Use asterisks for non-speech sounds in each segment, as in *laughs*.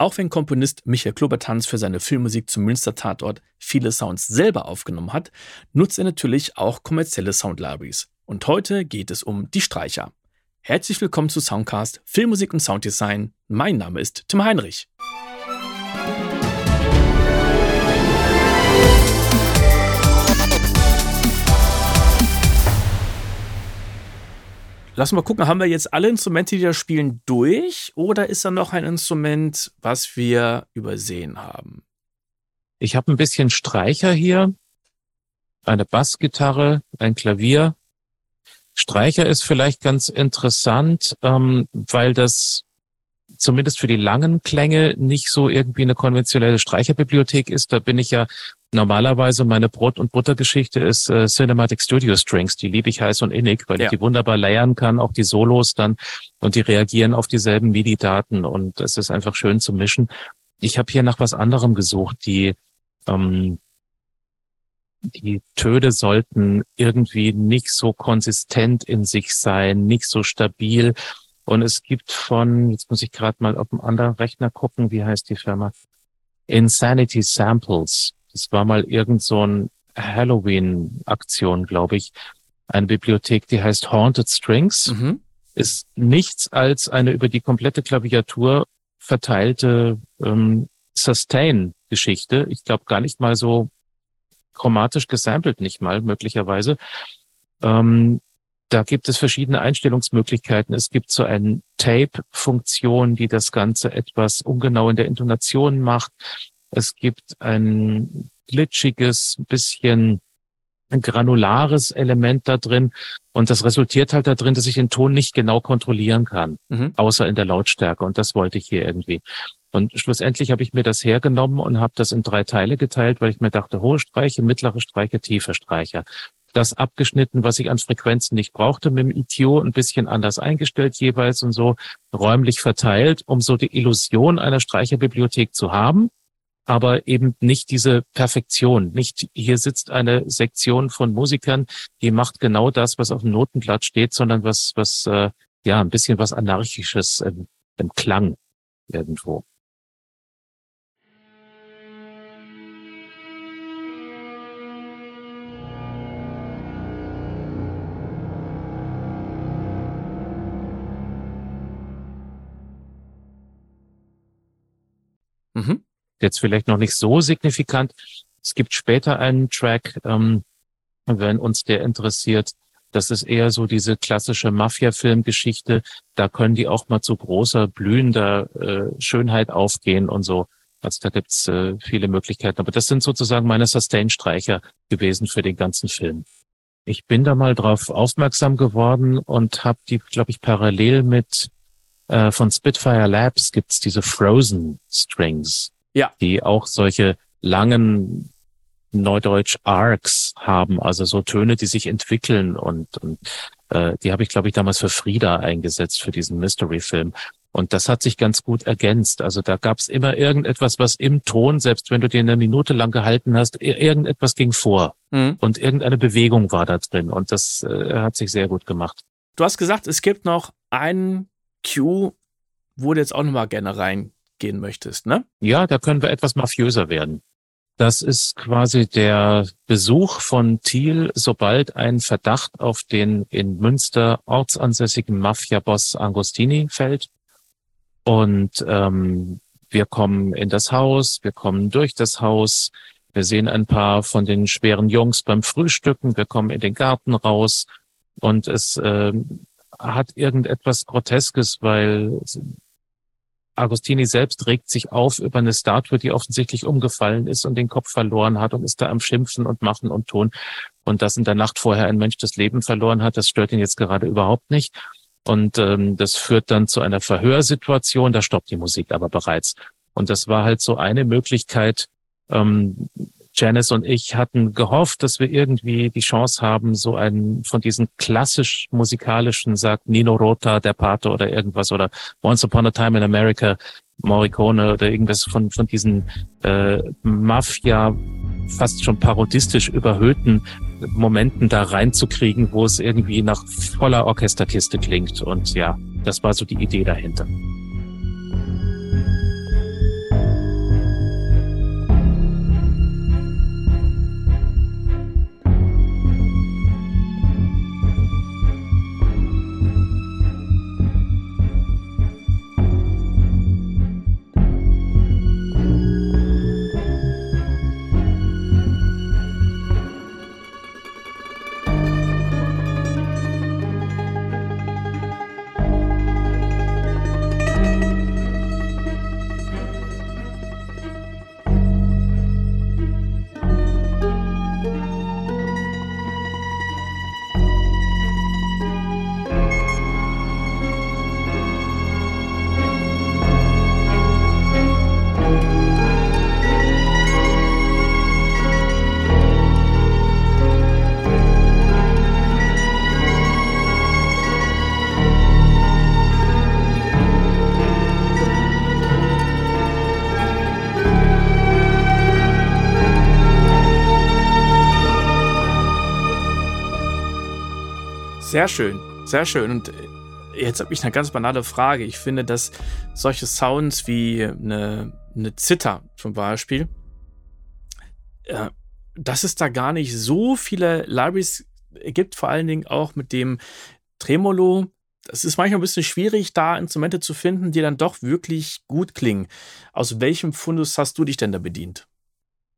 Auch wenn Komponist Michael Klobertanz für seine Filmmusik zum Münster-Tatort viele Sounds selber aufgenommen hat, nutzt er natürlich auch kommerzielle Soundlibraries. Und heute geht es um die Streicher. Herzlich willkommen zu Soundcast Filmmusik und Sounddesign. Mein Name ist Tim Heinrich. Lass mal gucken, haben wir jetzt alle Instrumente, die da spielen, durch oder ist da noch ein Instrument, was wir übersehen haben? Ich habe ein bisschen Streicher hier, eine Bassgitarre, ein Klavier. Streicher ist vielleicht ganz interessant, ähm, weil das zumindest für die langen Klänge nicht so irgendwie eine konventionelle Streicherbibliothek ist. Da bin ich ja normalerweise meine Brot- und Buttergeschichte ist äh, Cinematic Studio Strings. Die liebe ich heiß und innig, weil ja. ich die wunderbar layern kann, auch die Solos dann und die reagieren auf dieselben MIDI-Daten und es ist einfach schön zu mischen. Ich habe hier nach was anderem gesucht. Die ähm, die Töne sollten irgendwie nicht so konsistent in sich sein, nicht so stabil. Und es gibt von, jetzt muss ich gerade mal auf dem anderen Rechner gucken, wie heißt die Firma? Insanity Samples. Das war mal irgend so ein Halloween-Aktion, glaube ich. Eine Bibliothek, die heißt Haunted Strings. Mhm. Ist nichts als eine über die komplette Klaviatur verteilte ähm, Sustain-Geschichte. Ich glaube gar nicht mal so chromatisch gesampelt, nicht mal möglicherweise. Ähm, da gibt es verschiedene Einstellungsmöglichkeiten. Es gibt so eine Tape-Funktion, die das Ganze etwas ungenau in der Intonation macht. Es gibt ein glitschiges, bisschen granulares Element da drin. Und das resultiert halt da drin, dass ich den Ton nicht genau kontrollieren kann, mhm. außer in der Lautstärke. Und das wollte ich hier irgendwie. Und schlussendlich habe ich mir das hergenommen und habe das in drei Teile geteilt, weil ich mir dachte, hohe Streiche, mittlere Streiche, tiefe Streicher das abgeschnitten, was ich an Frequenzen nicht brauchte, mit dem ITO ein bisschen anders eingestellt jeweils und so räumlich verteilt, um so die Illusion einer Streicherbibliothek zu haben, aber eben nicht diese Perfektion. Nicht hier sitzt eine Sektion von Musikern, die macht genau das, was auf dem Notenblatt steht, sondern was, was äh, ja ein bisschen was anarchisches im, im Klang irgendwo. Mhm. Jetzt vielleicht noch nicht so signifikant. Es gibt später einen Track, ähm, wenn uns der interessiert. Das ist eher so diese klassische Mafia-Filmgeschichte. Da können die auch mal zu großer, blühender äh, Schönheit aufgehen und so. Also da gibt's äh, viele Möglichkeiten. Aber das sind sozusagen meine Sustain-Streicher gewesen für den ganzen Film. Ich bin da mal drauf aufmerksam geworden und habe die, glaube ich, parallel mit äh, von Spitfire Labs gibt's diese Frozen Strings, ja. die auch solche langen Neudeutsch Arcs haben, also so Töne, die sich entwickeln und, und äh, die habe ich, glaube ich, damals für Frieda eingesetzt, für diesen Mystery-Film. Und das hat sich ganz gut ergänzt. Also da gab es immer irgendetwas, was im Ton, selbst wenn du dir eine Minute lang gehalten hast, irgendetwas ging vor. Mhm. Und irgendeine Bewegung war da drin. Und das äh, hat sich sehr gut gemacht. Du hast gesagt, es gibt noch einen Q, wo du jetzt auch nochmal gerne reingehen möchtest, ne? Ja, da können wir etwas mafiöser werden. Das ist quasi der Besuch von Thiel, sobald ein Verdacht auf den in Münster ortsansässigen Mafia-Boss Angostini fällt. Und ähm, wir kommen in das Haus, wir kommen durch das Haus, wir sehen ein paar von den schweren Jungs beim Frühstücken, wir kommen in den Garten raus und es äh, hat irgendetwas Groteskes, weil Agostini selbst regt sich auf über eine Statue, die offensichtlich umgefallen ist und den Kopf verloren hat und ist da am Schimpfen und Machen und Tun. Und dass in der Nacht vorher ein Mensch das Leben verloren hat, das stört ihn jetzt gerade überhaupt nicht. Und ähm, das führt dann zu einer Verhörsituation, da stoppt die Musik aber bereits. Und das war halt so eine Möglichkeit, ähm, Janice und ich hatten gehofft, dass wir irgendwie die Chance haben, so einen von diesen klassisch musikalischen, sagt Nino Rota, der Pate oder irgendwas oder Once Upon a Time in America, Morricone oder irgendwas von, von diesen äh, Mafia fast schon parodistisch überhöhten Momenten da reinzukriegen, wo es irgendwie nach voller Orchesterkiste klingt. Und ja, das war so die Idee dahinter. Sehr schön, sehr schön. Und jetzt habe ich eine ganz banale Frage. Ich finde, dass solche Sounds wie eine, eine Zither zum Beispiel, äh, dass es da gar nicht so viele Libraries gibt, vor allen Dingen auch mit dem Tremolo. Es ist manchmal ein bisschen schwierig, da Instrumente zu finden, die dann doch wirklich gut klingen. Aus welchem Fundus hast du dich denn da bedient?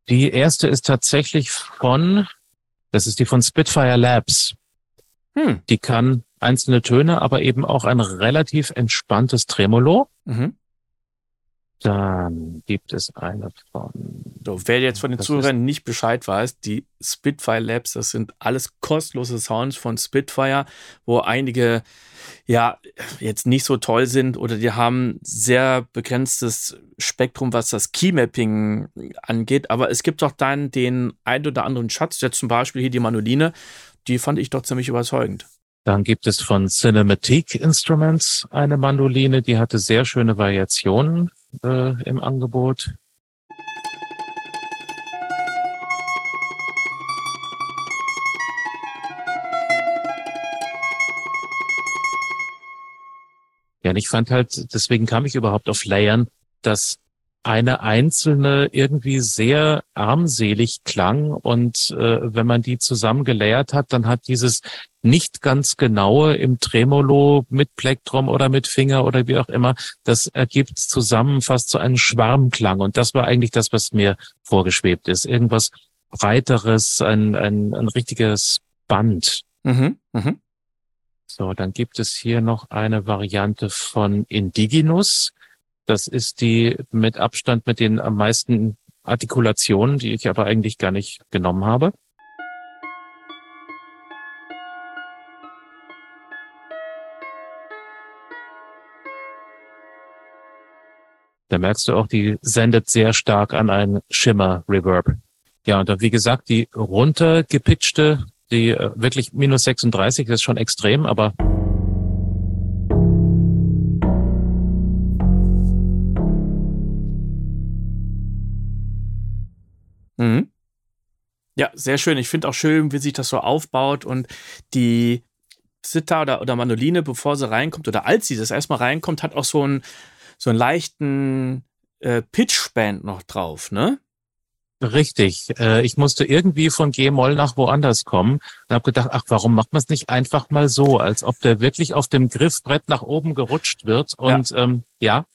Die erste ist tatsächlich von, das ist die von Spitfire Labs. Hm. Die kann einzelne Töne, aber eben auch ein relativ entspanntes Tremolo. Mhm. Dann gibt es eine von. So, wer jetzt von den Zuhörern nicht Bescheid weiß, die Spitfire Labs, das sind alles kostenlose Sounds von Spitfire, wo einige ja jetzt nicht so toll sind oder die haben sehr begrenztes Spektrum, was das Keymapping angeht. Aber es gibt doch dann den ein oder anderen Schatz, jetzt zum Beispiel hier die Manoline, die fand ich doch ziemlich überzeugend. Dann gibt es von Cinematic Instruments eine Mandoline, die hatte sehr schöne Variationen äh, im Angebot. Ja, und ich fand halt, deswegen kam ich überhaupt auf Layern, dass eine einzelne irgendwie sehr armselig klang und äh, wenn man die zusammen gelayert hat, dann hat dieses nicht ganz genaue im Tremolo mit Plektrum oder mit Finger oder wie auch immer, das ergibt zusammen fast so einen Schwarmklang und das war eigentlich das, was mir vorgeschwebt ist. Irgendwas breiteres, ein, ein, ein richtiges Band. Mhm, mh. So, dann gibt es hier noch eine Variante von Indigenous. Das ist die mit Abstand mit den am meisten Artikulationen, die ich aber eigentlich gar nicht genommen habe. Da merkst du auch, die sendet sehr stark an einen Schimmer-Reverb. Ja, und dann, wie gesagt, die runtergepitchte, die äh, wirklich minus 36 ist schon extrem, aber Mhm. Ja, sehr schön. Ich finde auch schön, wie sich das so aufbaut und die Zither oder, oder Manoline, bevor sie reinkommt oder als sie das erstmal reinkommt, hat auch so einen, so einen leichten äh, Pitch-Band noch drauf, ne? Richtig. Äh, ich musste irgendwie von G-Moll nach woanders kommen und habe gedacht, ach, warum macht man es nicht einfach mal so, als ob der wirklich auf dem Griffbrett nach oben gerutscht wird. Und ja, ähm, ja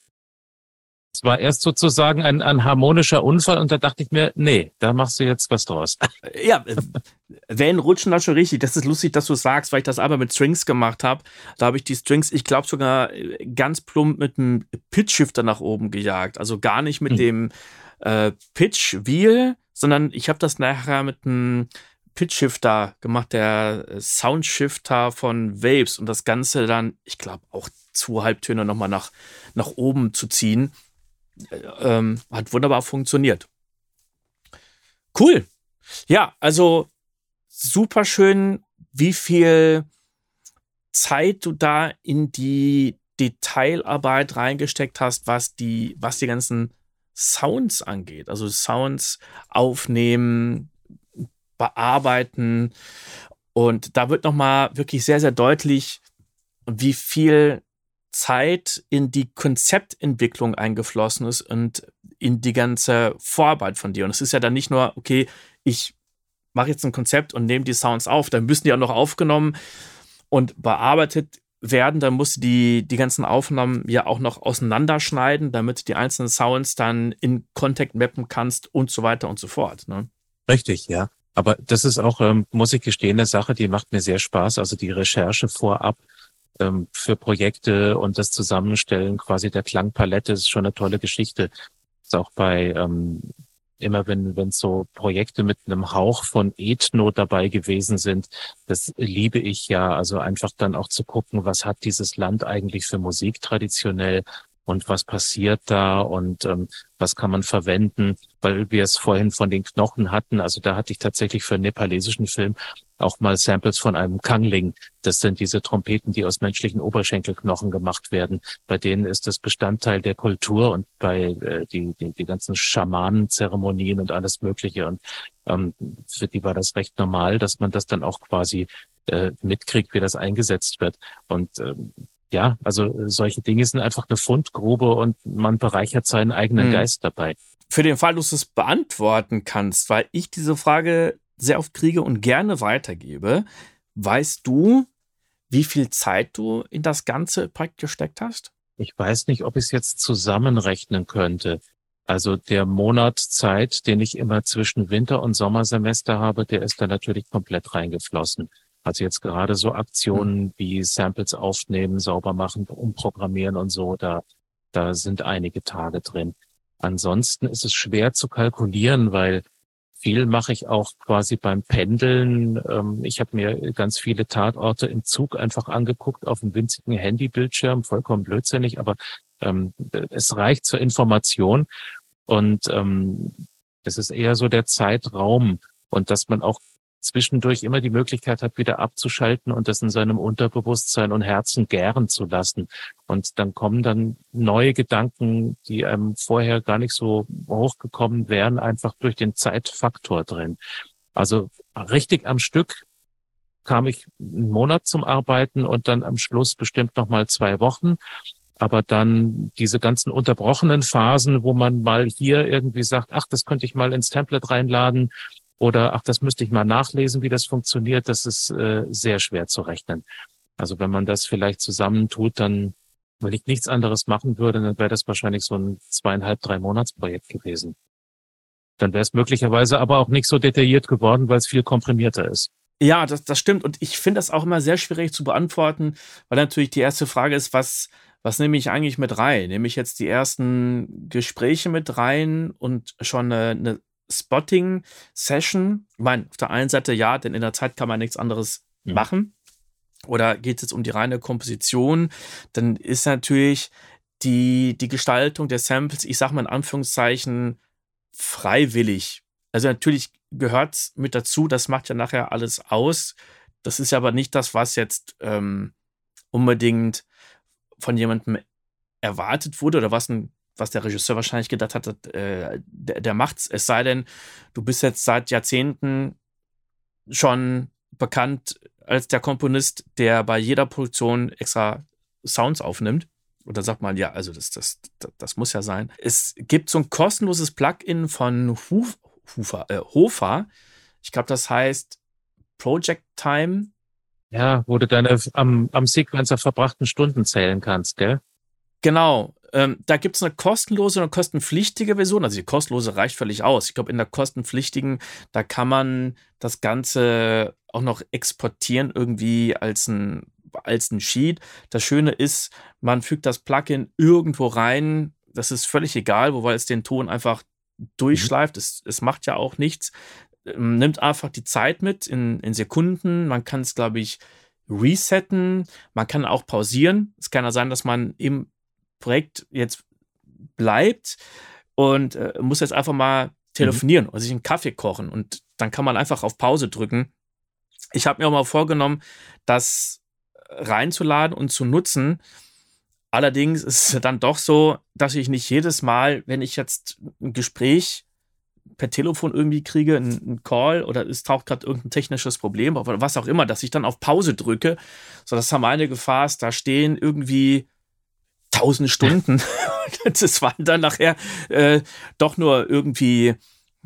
es war erst sozusagen ein, ein harmonischer Unfall und da dachte ich mir, nee, da machst du jetzt was draus. *laughs* Ja, äh, wenn rutschen das schon richtig. Das ist lustig, dass du sagst, weil ich das aber mit Strings gemacht habe. Da habe ich die Strings, ich glaube sogar äh, ganz plump mit einem Pitch-Shifter nach oben gejagt. Also gar nicht mit hm. dem äh, Pitch-Wheel, sondern ich habe das nachher mit einem Pitch-Shifter gemacht, der äh, Soundshifter von Waves und das Ganze dann, ich glaube, auch zwei Halbtöne nochmal nach, nach oben zu ziehen ähm, hat wunderbar funktioniert. Cool. Ja, also super schön, wie viel Zeit du da in die Detailarbeit reingesteckt hast, was die, was die ganzen Sounds angeht. Also Sounds aufnehmen, bearbeiten. Und da wird nochmal wirklich sehr, sehr deutlich, wie viel Zeit in die Konzeptentwicklung eingeflossen ist und in die ganze Vorarbeit von dir. Und es ist ja dann nicht nur, okay, ich mache jetzt ein Konzept und nehme die Sounds auf, dann müssen die auch noch aufgenommen und bearbeitet werden. Dann musst du die, die ganzen Aufnahmen ja auch noch auseinanderschneiden, damit die einzelnen Sounds dann in Contact mappen kannst und so weiter und so fort. Ne? Richtig, ja. Aber das ist auch, ähm, muss ich gestehen, eine Sache, die macht mir sehr Spaß. Also die Recherche vorab ähm, für Projekte und das Zusammenstellen quasi der Klangpalette ist schon eine tolle Geschichte. Ist auch bei ähm, immer wenn wenn so Projekte mit einem Hauch von Ethno dabei gewesen sind, das liebe ich ja. Also einfach dann auch zu gucken, was hat dieses Land eigentlich für Musik traditionell und was passiert da und ähm, was kann man verwenden, weil wir es vorhin von den Knochen hatten. Also da hatte ich tatsächlich für einen nepalesischen Film auch mal Samples von einem Kangling. Das sind diese Trompeten, die aus menschlichen Oberschenkelknochen gemacht werden. Bei denen ist das Bestandteil der Kultur und bei äh, die, die, die ganzen Schamanenzeremonien und alles Mögliche. Und ähm, für die war das recht normal, dass man das dann auch quasi äh, mitkriegt, wie das eingesetzt wird. Und ähm, ja, also äh, solche Dinge sind einfach eine Fundgrube und man bereichert seinen eigenen mhm. Geist dabei. Für den Fall, dass du es beantworten kannst, weil ich diese Frage sehr oft kriege und gerne weitergebe, weißt du, wie viel Zeit du in das ganze Projekt gesteckt hast? Ich weiß nicht, ob ich es jetzt zusammenrechnen könnte. Also der Monat Zeit, den ich immer zwischen Winter- und Sommersemester habe, der ist da natürlich komplett reingeflossen. Also jetzt gerade so Aktionen hm. wie Samples aufnehmen, sauber machen, umprogrammieren und so, da, da sind einige Tage drin. Ansonsten ist es schwer zu kalkulieren, weil viel mache ich auch quasi beim Pendeln. Ähm, ich habe mir ganz viele Tatorte im Zug einfach angeguckt auf einem winzigen Handybildschirm, vollkommen blödsinnig, aber ähm, es reicht zur Information und ähm, es ist eher so der Zeitraum und dass man auch zwischendurch immer die Möglichkeit hat, wieder abzuschalten und das in seinem Unterbewusstsein und Herzen gären zu lassen. Und dann kommen dann neue Gedanken, die einem vorher gar nicht so hochgekommen wären, einfach durch den Zeitfaktor drin. Also richtig am Stück kam ich einen Monat zum Arbeiten und dann am Schluss bestimmt noch mal zwei Wochen. Aber dann diese ganzen unterbrochenen Phasen, wo man mal hier irgendwie sagt, ach, das könnte ich mal ins Template reinladen oder ach, das müsste ich mal nachlesen, wie das funktioniert. Das ist äh, sehr schwer zu rechnen. Also wenn man das vielleicht zusammentut, dann, wenn ich nichts anderes machen würde, dann wäre das wahrscheinlich so ein zweieinhalb, drei Monatsprojekt gewesen. Dann wäre es möglicherweise aber auch nicht so detailliert geworden, weil es viel komprimierter ist. Ja, das, das stimmt. Und ich finde das auch immer sehr schwierig zu beantworten, weil natürlich die erste Frage ist, was, was nehme ich eigentlich mit rein? Nehme ich jetzt die ersten Gespräche mit rein und schon eine, eine Spotting-Session. Ich meine, auf der einen Seite ja, denn in der Zeit kann man nichts anderes mhm. machen. Oder geht es jetzt um die reine Komposition, dann ist natürlich die, die Gestaltung der Samples, ich sag mal in Anführungszeichen, freiwillig. Also natürlich gehört es mit dazu, das macht ja nachher alles aus. Das ist aber nicht das, was jetzt ähm, unbedingt von jemandem erwartet wurde oder was ein was der Regisseur wahrscheinlich gedacht hat, äh, der, der macht's. Es sei denn, du bist jetzt seit Jahrzehnten schon bekannt als der Komponist, der bei jeder Produktion extra Sounds aufnimmt. Und dann sagt man, ja, also das, das, das, das muss ja sein. Es gibt so ein kostenloses Plugin von Huf, Hufer, äh, Hofer. Ich glaube, das heißt Project Time. Ja, wo du deine am, am Sequencer verbrachten Stunden zählen kannst, gell? Genau. Ähm, da gibt es eine kostenlose und eine kostenpflichtige Version. Also die kostenlose reicht völlig aus. Ich glaube, in der kostenpflichtigen, da kann man das Ganze auch noch exportieren irgendwie als ein, als ein Sheet. Das Schöne ist, man fügt das Plugin irgendwo rein. Das ist völlig egal, wobei es den Ton einfach durchschleift. Mhm. Es, es macht ja auch nichts. Ähm, nimmt einfach die Zeit mit in, in Sekunden. Man kann es, glaube ich, resetten. Man kann auch pausieren. Es kann ja sein, dass man im Projekt jetzt bleibt und äh, muss jetzt einfach mal telefonieren mhm. oder sich einen Kaffee kochen und dann kann man einfach auf Pause drücken. Ich habe mir auch mal vorgenommen, das reinzuladen und zu nutzen. Allerdings ist es dann doch so, dass ich nicht jedes Mal, wenn ich jetzt ein Gespräch per Telefon irgendwie kriege, einen Call oder es taucht gerade irgendein technisches Problem auf oder was auch immer, dass ich dann auf Pause drücke. So, das haben meine Gefahr ist, da stehen irgendwie tausend Stunden. *laughs* das waren dann nachher äh, doch nur irgendwie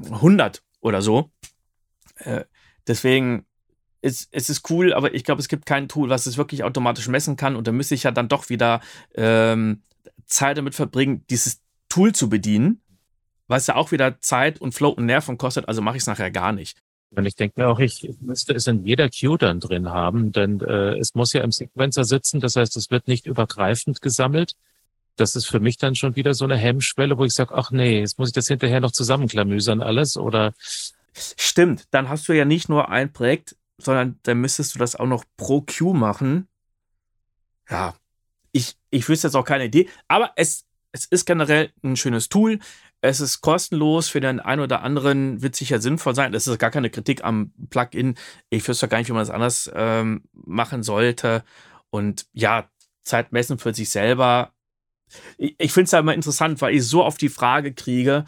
100 oder so. Äh, deswegen ist es ist cool, aber ich glaube, es gibt kein Tool, was es wirklich automatisch messen kann. Und da müsste ich ja dann doch wieder ähm, Zeit damit verbringen, dieses Tool zu bedienen, was ja auch wieder Zeit und Flow und Nerven kostet. Also mache ich es nachher gar nicht. Und ich denke mir auch, ich müsste es in jeder Queue dann drin haben, denn äh, es muss ja im Sequencer sitzen. Das heißt, es wird nicht übergreifend gesammelt. Das ist für mich dann schon wieder so eine Hemmschwelle, wo ich sage, ach nee, jetzt muss ich das hinterher noch zusammenklamüsern alles oder. Stimmt, dann hast du ja nicht nur ein Projekt, sondern dann müsstest du das auch noch pro Queue machen. Ja, ich, ich wüsste jetzt auch keine Idee, aber es es ist generell ein schönes Tool. Es ist kostenlos. Für den einen oder anderen wird sicher sinnvoll sein. Das ist gar keine Kritik am Plugin. Ich wüsste gar nicht, wie man das anders ähm, machen sollte. Und ja, Zeit messen für sich selber. Ich, ich finde es ja immer interessant, weil ich so auf die Frage kriege,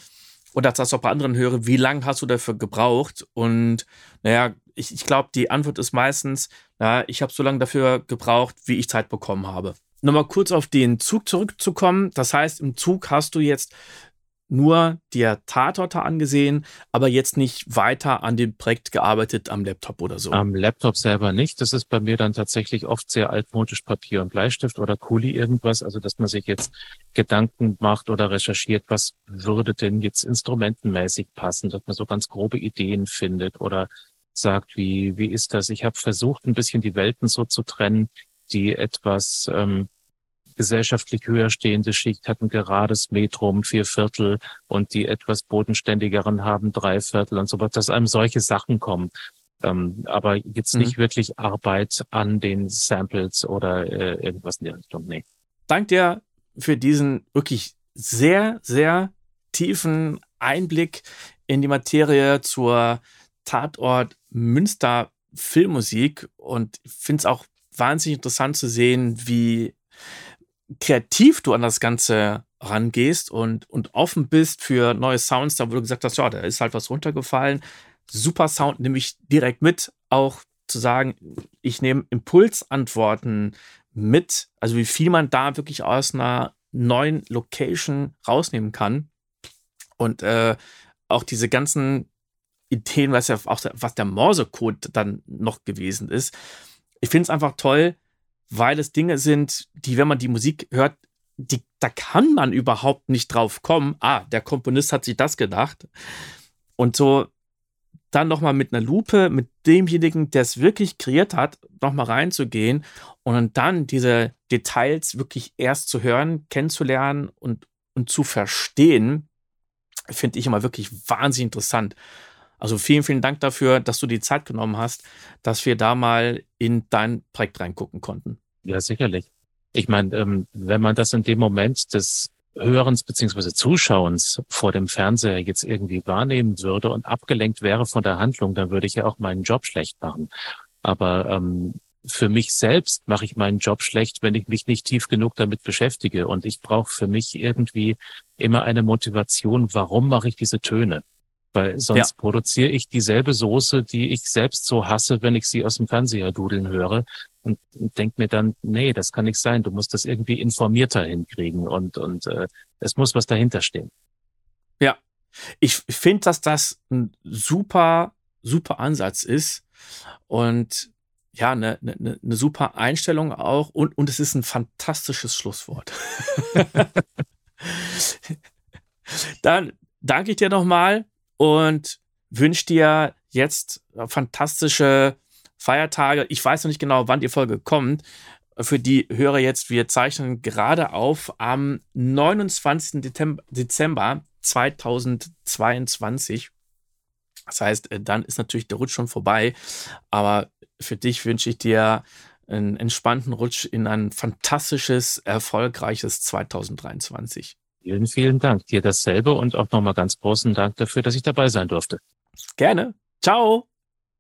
oder das auch bei anderen höre, wie lange hast du dafür gebraucht? Und naja, ich, ich glaube, die Antwort ist meistens, ja, ich habe so lange dafür gebraucht, wie ich Zeit bekommen habe. Nochmal kurz auf den Zug zurückzukommen. Das heißt, im Zug hast du jetzt nur dir Tatorte angesehen, aber jetzt nicht weiter an dem Projekt gearbeitet am Laptop oder so. Am Laptop selber nicht. Das ist bei mir dann tatsächlich oft sehr altmodisch Papier und Bleistift oder Kuli irgendwas. Also, dass man sich jetzt Gedanken macht oder recherchiert, was würde denn jetzt instrumentenmäßig passen, dass man so ganz grobe Ideen findet oder sagt, wie, wie ist das? Ich habe versucht, ein bisschen die Welten so zu trennen, die etwas ähm, gesellschaftlich höher stehende Schicht hat ein gerades Metrum, vier Viertel und die etwas bodenständigeren haben drei Viertel und so weiter, dass einem solche Sachen kommen. Ähm, aber jetzt nicht mhm. wirklich Arbeit an den Samples oder äh, irgendwas in der Richtung. Nee. Dank dir für diesen wirklich sehr, sehr tiefen Einblick in die Materie zur Tatort Münster Filmmusik und ich finde es auch wahnsinnig interessant zu sehen, wie kreativ du an das Ganze rangehst und, und offen bist für neue Sounds, da wo du gesagt hast, ja, da ist halt was runtergefallen. Super Sound nehme ich direkt mit, auch zu sagen, ich nehme Impulsantworten mit, also wie viel man da wirklich aus einer neuen Location rausnehmen kann. Und äh, auch diese ganzen Ideen, was ja auch was der Morsecode dann noch gewesen ist. Ich finde es einfach toll, weil es Dinge sind, die, wenn man die Musik hört, die, da kann man überhaupt nicht drauf kommen. Ah, der Komponist hat sich das gedacht. Und so dann nochmal mit einer Lupe, mit demjenigen, der es wirklich kreiert hat, nochmal reinzugehen und dann diese Details wirklich erst zu hören, kennenzulernen und, und zu verstehen, finde ich immer wirklich wahnsinnig interessant. Also vielen, vielen Dank dafür, dass du die Zeit genommen hast, dass wir da mal in dein Projekt reingucken konnten. Ja, sicherlich. Ich meine, ähm, wenn man das in dem Moment des Hörens beziehungsweise Zuschauens vor dem Fernseher jetzt irgendwie wahrnehmen würde und abgelenkt wäre von der Handlung, dann würde ich ja auch meinen Job schlecht machen. Aber ähm, für mich selbst mache ich meinen Job schlecht, wenn ich mich nicht tief genug damit beschäftige. Und ich brauche für mich irgendwie immer eine Motivation, warum mache ich diese Töne? Weil sonst ja. produziere ich dieselbe Soße, die ich selbst so hasse, wenn ich sie aus dem Fernseher dudeln höre. Und, und denke mir dann, nee, das kann nicht sein. Du musst das irgendwie informierter hinkriegen und, und äh, es muss was dahinter stehen. Ja, ich finde, dass das ein super, super Ansatz ist. Und ja, eine, eine, eine super Einstellung auch. Und, und es ist ein fantastisches Schlusswort. *laughs* *laughs* Dann danke ich dir nochmal und wünsche dir jetzt fantastische Feiertage. Ich weiß noch nicht genau, wann die Folge kommt. Für die Hörer jetzt, wir zeichnen gerade auf am 29. Dezember 2022. Das heißt, äh, dann ist natürlich der Rutsch schon vorbei. Aber für dich wünsche ich dir einen entspannten Rutsch in ein fantastisches, erfolgreiches 2023. Vielen, vielen Dank. Dir dasselbe und auch nochmal ganz großen Dank dafür, dass ich dabei sein durfte. Gerne. Ciao.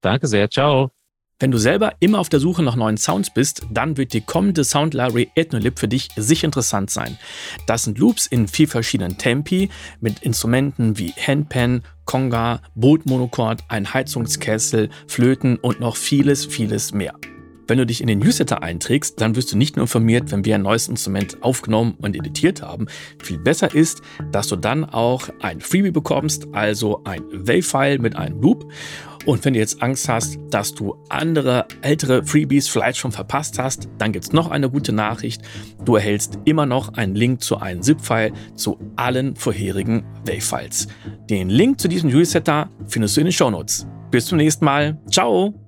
Danke sehr. Ciao. Wenn du selber immer auf der Suche nach neuen Sounds bist, dann wird die kommende Sound Library Ethnolib für dich sicher interessant sein. Das sind Loops in vier verschiedenen Tempi mit Instrumenten wie Handpan, Conga, Bootmonochord, ein Heizungskessel, Flöten und noch vieles, vieles mehr. Wenn du dich in den Newsletter einträgst, dann wirst du nicht nur informiert, wenn wir ein neues Instrument aufgenommen und editiert haben. Viel besser ist, dass du dann auch ein Freebie bekommst, also ein Wave-File mit einem Loop. Und wenn du jetzt Angst hast, dass du andere ältere Freebies vielleicht schon verpasst hast, dann gibt es noch eine gute Nachricht. Du erhältst immer noch einen Link zu einem ZIP-File zu allen vorherigen Wave-Files. Den Link zu diesem Newsletter findest du in den Shownotes. Bis zum nächsten Mal. Ciao!